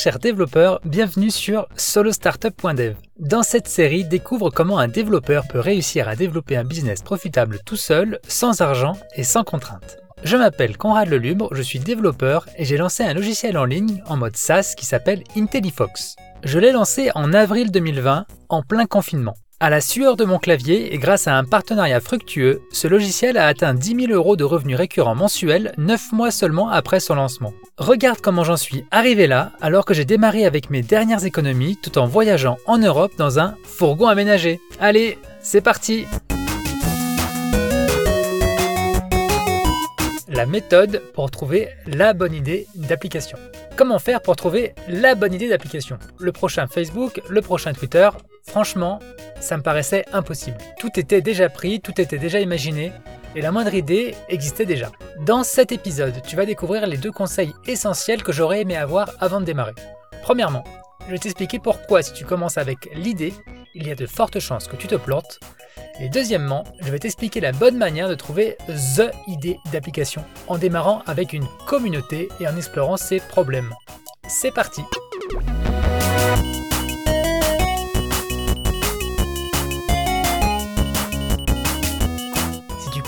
chers développeurs, bienvenue sur solostartup.dev. Dans cette série, découvre comment un développeur peut réussir à développer un business profitable tout seul, sans argent et sans contraintes. Je m'appelle Conrad Lelubre, je suis développeur et j'ai lancé un logiciel en ligne en mode SaaS qui s'appelle IntelliFox. Je l'ai lancé en avril 2020, en plein confinement. À la sueur de mon clavier et grâce à un partenariat fructueux, ce logiciel a atteint 10 000 euros de revenus récurrents mensuels 9 mois seulement après son lancement. Regarde comment j'en suis arrivé là alors que j'ai démarré avec mes dernières économies tout en voyageant en Europe dans un fourgon aménagé. Allez, c'est parti La méthode pour trouver la bonne idée d'application. Comment faire pour trouver la bonne idée d'application? Le prochain Facebook, le prochain Twitter, franchement, ça me paraissait impossible. Tout était déjà pris, tout était déjà imaginé, et la moindre idée existait déjà. Dans cet épisode, tu vas découvrir les deux conseils essentiels que j'aurais aimé avoir avant de démarrer. Premièrement, je vais t'expliquer pourquoi si tu commences avec l'idée, il y a de fortes chances que tu te plantes. Et deuxièmement, je vais t'expliquer la bonne manière de trouver THE idée d'application en démarrant avec une communauté et en explorant ses problèmes. C'est parti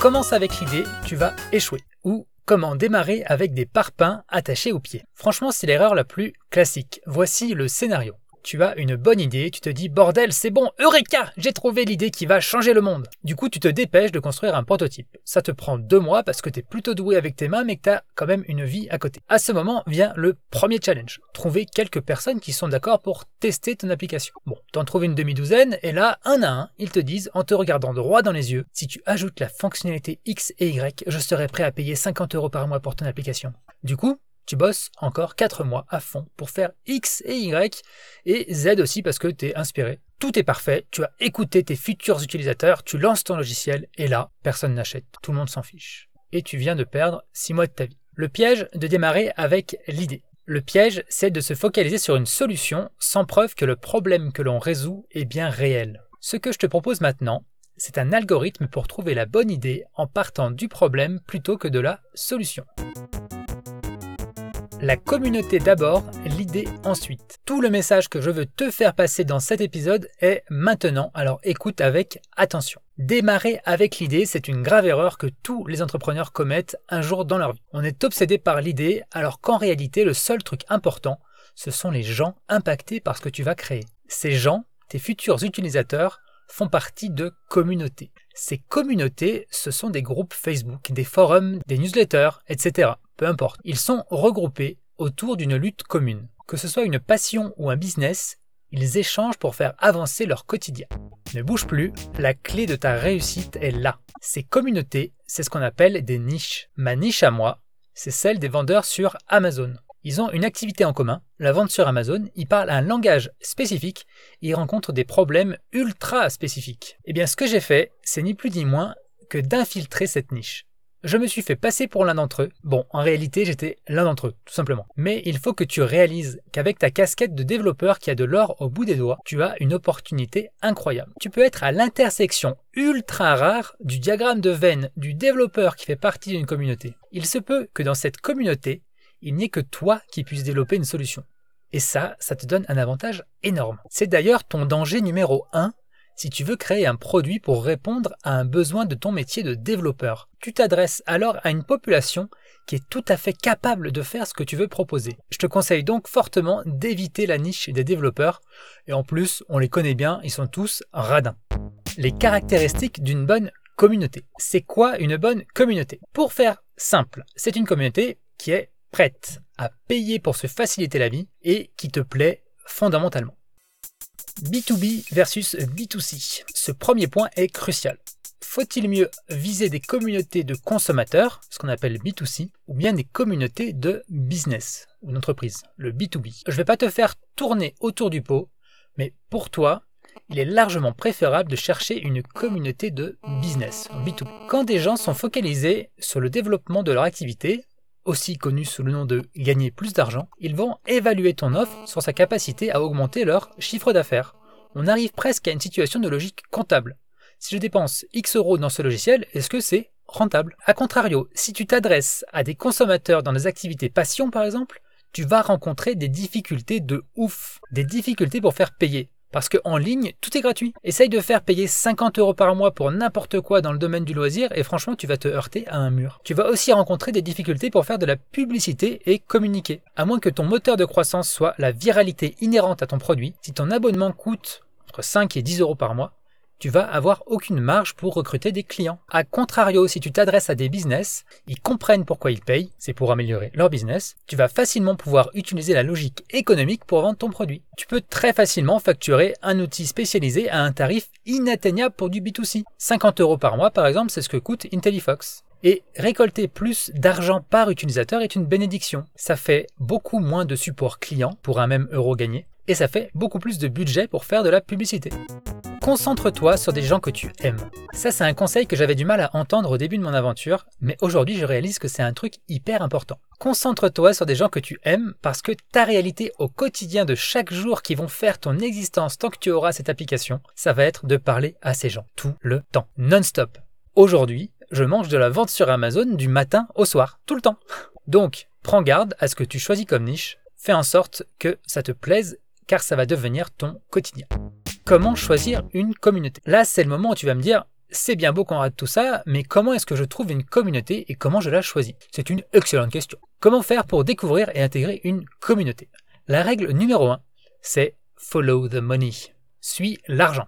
commences avec l'idée, tu vas échouer. Ou comment démarrer avec des parpaings attachés aux pieds. Franchement, c'est l'erreur la plus classique. Voici le scénario tu as une bonne idée, tu te dis bordel, c'est bon, Eureka J'ai trouvé l'idée qui va changer le monde. Du coup, tu te dépêches de construire un prototype. Ça te prend deux mois parce que tu es plutôt doué avec tes mains mais que tu as quand même une vie à côté. À ce moment vient le premier challenge. Trouver quelques personnes qui sont d'accord pour tester ton application. Bon, t'en trouves une demi-douzaine et là, un à un, ils te disent en te regardant droit dans les yeux, si tu ajoutes la fonctionnalité X et Y, je serai prêt à payer 50 euros par mois pour ton application. Du coup, tu bosses encore 4 mois à fond pour faire X et Y et Z aussi parce que tu es inspiré. Tout est parfait, tu as écouté tes futurs utilisateurs, tu lances ton logiciel et là, personne n'achète, tout le monde s'en fiche. Et tu viens de perdre 6 mois de ta vie. Le piège de démarrer avec l'idée. Le piège, c'est de se focaliser sur une solution sans preuve que le problème que l'on résout est bien réel. Ce que je te propose maintenant, c'est un algorithme pour trouver la bonne idée en partant du problème plutôt que de la solution. La communauté d'abord, l'idée ensuite. Tout le message que je veux te faire passer dans cet épisode est maintenant, alors écoute avec attention. Démarrer avec l'idée, c'est une grave erreur que tous les entrepreneurs commettent un jour dans leur vie. On est obsédé par l'idée, alors qu'en réalité, le seul truc important, ce sont les gens impactés par ce que tu vas créer. Ces gens, tes futurs utilisateurs, font partie de communautés. Ces communautés, ce sont des groupes Facebook, des forums, des newsletters, etc peu importe. Ils sont regroupés autour d'une lutte commune. Que ce soit une passion ou un business, ils échangent pour faire avancer leur quotidien. Ne bouge plus, la clé de ta réussite est là. Ces communautés, c'est ce qu'on appelle des niches. Ma niche à moi, c'est celle des vendeurs sur Amazon. Ils ont une activité en commun, la vente sur Amazon, ils parlent un langage spécifique, ils rencontrent des problèmes ultra spécifiques. Eh bien ce que j'ai fait, c'est ni plus ni moins que d'infiltrer cette niche. Je me suis fait passer pour l'un d'entre eux. Bon, en réalité, j'étais l'un d'entre eux, tout simplement. Mais il faut que tu réalises qu'avec ta casquette de développeur qui a de l'or au bout des doigts, tu as une opportunité incroyable. Tu peux être à l'intersection ultra rare du diagramme de veine du développeur qui fait partie d'une communauté. Il se peut que dans cette communauté, il n'y ait que toi qui puisses développer une solution. Et ça, ça te donne un avantage énorme. C'est d'ailleurs ton danger numéro 1 si tu veux créer un produit pour répondre à un besoin de ton métier de développeur. Tu t'adresses alors à une population qui est tout à fait capable de faire ce que tu veux proposer. Je te conseille donc fortement d'éviter la niche des développeurs, et en plus, on les connaît bien, ils sont tous radins. Les caractéristiques d'une bonne communauté. C'est quoi une bonne communauté? Pour faire simple, c'est une communauté qui est prête à payer pour se faciliter la vie et qui te plaît fondamentalement. B2B versus B2C. Ce premier point est crucial. Faut-il mieux viser des communautés de consommateurs, ce qu'on appelle B2C, ou bien des communautés de business, ou d'entreprise, le B2B Je ne vais pas te faire tourner autour du pot, mais pour toi, il est largement préférable de chercher une communauté de business, B2B. Quand des gens sont focalisés sur le développement de leur activité, aussi connu sous le nom de gagner plus d'argent, ils vont évaluer ton offre sur sa capacité à augmenter leur chiffre d'affaires. On arrive presque à une situation de logique comptable. Si je dépense X euros dans ce logiciel, est-ce que c'est rentable? A contrario, si tu t'adresses à des consommateurs dans des activités passion par exemple, tu vas rencontrer des difficultés de ouf, des difficultés pour faire payer. Parce qu'en ligne, tout est gratuit. Essaye de faire payer 50 euros par mois pour n'importe quoi dans le domaine du loisir et franchement, tu vas te heurter à un mur. Tu vas aussi rencontrer des difficultés pour faire de la publicité et communiquer. À moins que ton moteur de croissance soit la viralité inhérente à ton produit, si ton abonnement coûte entre 5 et 10 euros par mois, tu vas avoir aucune marge pour recruter des clients. A contrario, si tu t'adresses à des business, ils comprennent pourquoi ils payent, c'est pour améliorer leur business, tu vas facilement pouvoir utiliser la logique économique pour vendre ton produit. Tu peux très facilement facturer un outil spécialisé à un tarif inatteignable pour du B2C. 50 euros par mois, par exemple, c'est ce que coûte IntelliFox. Et récolter plus d'argent par utilisateur est une bénédiction. Ça fait beaucoup moins de support client pour un même euro gagné, et ça fait beaucoup plus de budget pour faire de la publicité. Concentre-toi sur des gens que tu aimes. Ça, c'est un conseil que j'avais du mal à entendre au début de mon aventure, mais aujourd'hui, je réalise que c'est un truc hyper important. Concentre-toi sur des gens que tu aimes parce que ta réalité au quotidien de chaque jour qui vont faire ton existence tant que tu auras cette application, ça va être de parler à ces gens tout le temps, non-stop. Aujourd'hui, je mange de la vente sur Amazon du matin au soir, tout le temps. Donc, prends garde à ce que tu choisis comme niche, fais en sorte que ça te plaise car ça va devenir ton quotidien comment choisir une communauté? Là, c'est le moment où tu vas me dire, c'est bien beau qu'on rate tout ça, mais comment est-ce que je trouve une communauté et comment je la choisis? C'est une excellente question. Comment faire pour découvrir et intégrer une communauté? La règle numéro 1, c'est follow the money. Suis l'argent.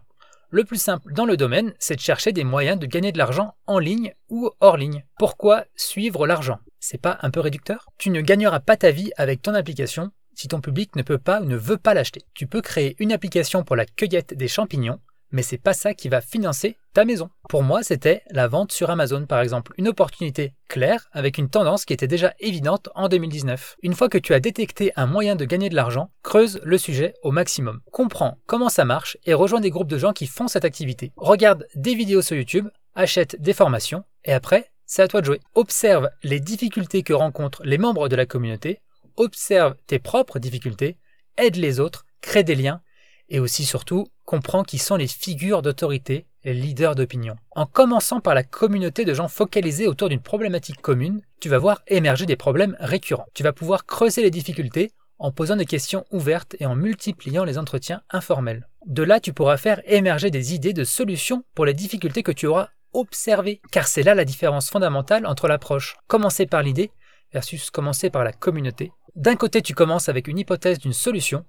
Le plus simple dans le domaine, c'est de chercher des moyens de gagner de l'argent en ligne ou hors ligne. Pourquoi suivre l'argent? C'est pas un peu réducteur? Tu ne gagneras pas ta vie avec ton application si ton public ne peut pas ou ne veut pas l'acheter. Tu peux créer une application pour la cueillette des champignons, mais c'est pas ça qui va financer ta maison. Pour moi, c'était la vente sur Amazon par exemple, une opportunité claire avec une tendance qui était déjà évidente en 2019. Une fois que tu as détecté un moyen de gagner de l'argent, creuse le sujet au maximum. Comprends comment ça marche et rejoins des groupes de gens qui font cette activité. Regarde des vidéos sur YouTube, achète des formations et après, c'est à toi de jouer. Observe les difficultés que rencontrent les membres de la communauté observe tes propres difficultés, aide les autres, crée des liens, et aussi surtout comprends qui sont les figures d'autorité, les leaders d'opinion. En commençant par la communauté de gens focalisés autour d'une problématique commune, tu vas voir émerger des problèmes récurrents. Tu vas pouvoir creuser les difficultés en posant des questions ouvertes et en multipliant les entretiens informels. De là, tu pourras faire émerger des idées de solutions pour les difficultés que tu auras observées, car c'est là la différence fondamentale entre l'approche commencer par l'idée versus commencer par la communauté d'un côté, tu commences avec une hypothèse d'une solution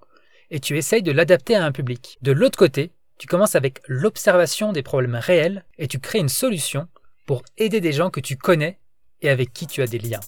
et tu essayes de l'adapter à un public. De l'autre côté, tu commences avec l'observation des problèmes réels et tu crées une solution pour aider des gens que tu connais et avec qui tu as des liens.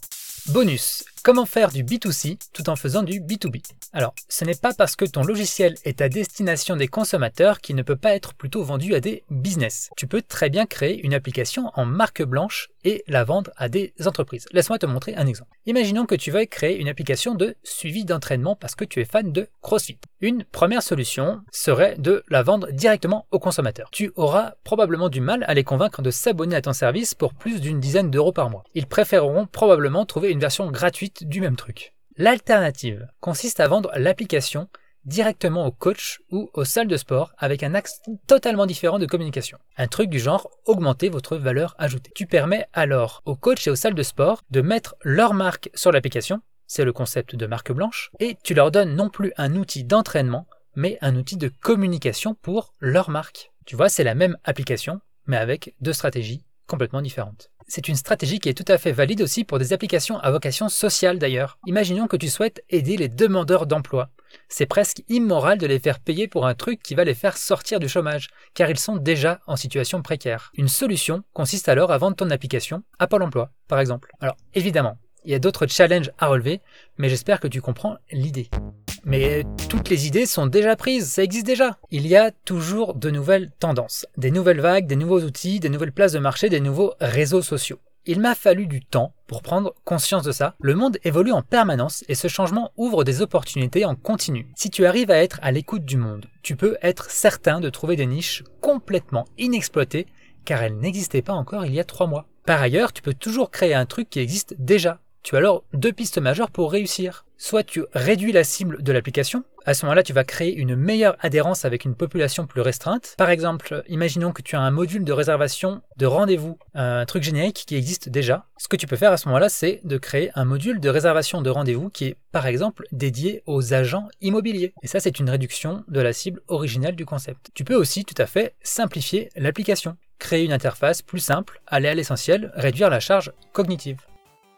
Bonus, comment faire du B2C tout en faisant du B2B Alors, ce n'est pas parce que ton logiciel est à destination des consommateurs qu'il ne peut pas être plutôt vendu à des business. Tu peux très bien créer une application en marque blanche et la vendre à des entreprises. Laisse-moi te montrer un exemple. Imaginons que tu veuilles créer une application de suivi d'entraînement parce que tu es fan de CrossFit. Une première solution serait de la vendre directement aux consommateurs. Tu auras probablement du mal à les convaincre de s'abonner à ton service pour plus d'une dizaine d'euros par mois. Ils préféreront probablement trouver une version gratuite du même truc. L'alternative consiste à vendre l'application directement au coach ou aux salles de sport avec un axe totalement différent de communication. Un truc du genre augmenter votre valeur ajoutée. Tu permets alors aux coachs et aux salles de sport de mettre leur marque sur l'application, c'est le concept de marque blanche, et tu leur donnes non plus un outil d'entraînement, mais un outil de communication pour leur marque. Tu vois, c'est la même application, mais avec deux stratégies complètement différentes. C'est une stratégie qui est tout à fait valide aussi pour des applications à vocation sociale d'ailleurs. Imaginons que tu souhaites aider les demandeurs d'emploi. C'est presque immoral de les faire payer pour un truc qui va les faire sortir du chômage, car ils sont déjà en situation précaire. Une solution consiste alors à vendre ton application à Pôle emploi, par exemple. Alors évidemment, il y a d'autres challenges à relever, mais j'espère que tu comprends l'idée. Mais toutes les idées sont déjà prises, ça existe déjà. Il y a toujours de nouvelles tendances, des nouvelles vagues, des nouveaux outils, des nouvelles places de marché, des nouveaux réseaux sociaux. Il m'a fallu du temps pour prendre conscience de ça. Le monde évolue en permanence et ce changement ouvre des opportunités en continu. Si tu arrives à être à l'écoute du monde, tu peux être certain de trouver des niches complètement inexploitées car elles n'existaient pas encore il y a trois mois. Par ailleurs, tu peux toujours créer un truc qui existe déjà. Tu as alors deux pistes majeures pour réussir. Soit tu réduis la cible de l'application, À ce moment-là, tu vas créer une meilleure adhérence avec une population plus restreinte. Par exemple, imaginons que tu as un module de réservation de rendez-vous, un truc générique qui existe déjà. Ce que tu peux faire à ce moment-là, c'est de créer un module de réservation de rendez-vous qui est par exemple dédié aux agents immobiliers. Et ça, c'est une réduction de la cible originelle du concept. Tu peux aussi tout à fait simplifier l'application créer une interface plus simple, aller à l'essentiel, réduire la charge cognitive.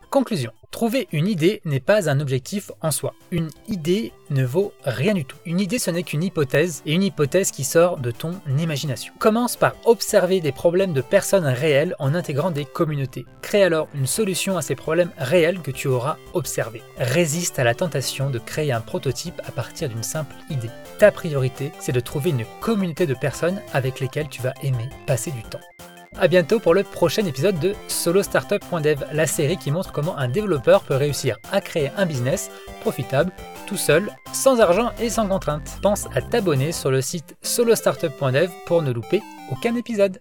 Conclusion. Trouver une idée n'est pas un objectif en soi. Une idée ne vaut rien du tout. Une idée ce n'est qu'une hypothèse, et une hypothèse qui sort de ton imagination. Commence par observer des problèmes de personnes réelles en intégrant des communautés. Crée alors une solution à ces problèmes réels que tu auras observés. Résiste à la tentation de créer un prototype à partir d'une simple idée. Ta priorité, c'est de trouver une communauté de personnes avec lesquelles tu vas aimer passer du temps. A bientôt pour le prochain épisode de SoloStartup.dev, la série qui montre comment un développeur peut réussir à créer un business profitable tout seul, sans argent et sans contrainte. Pense à t'abonner sur le site solostartup.dev pour ne louper aucun épisode.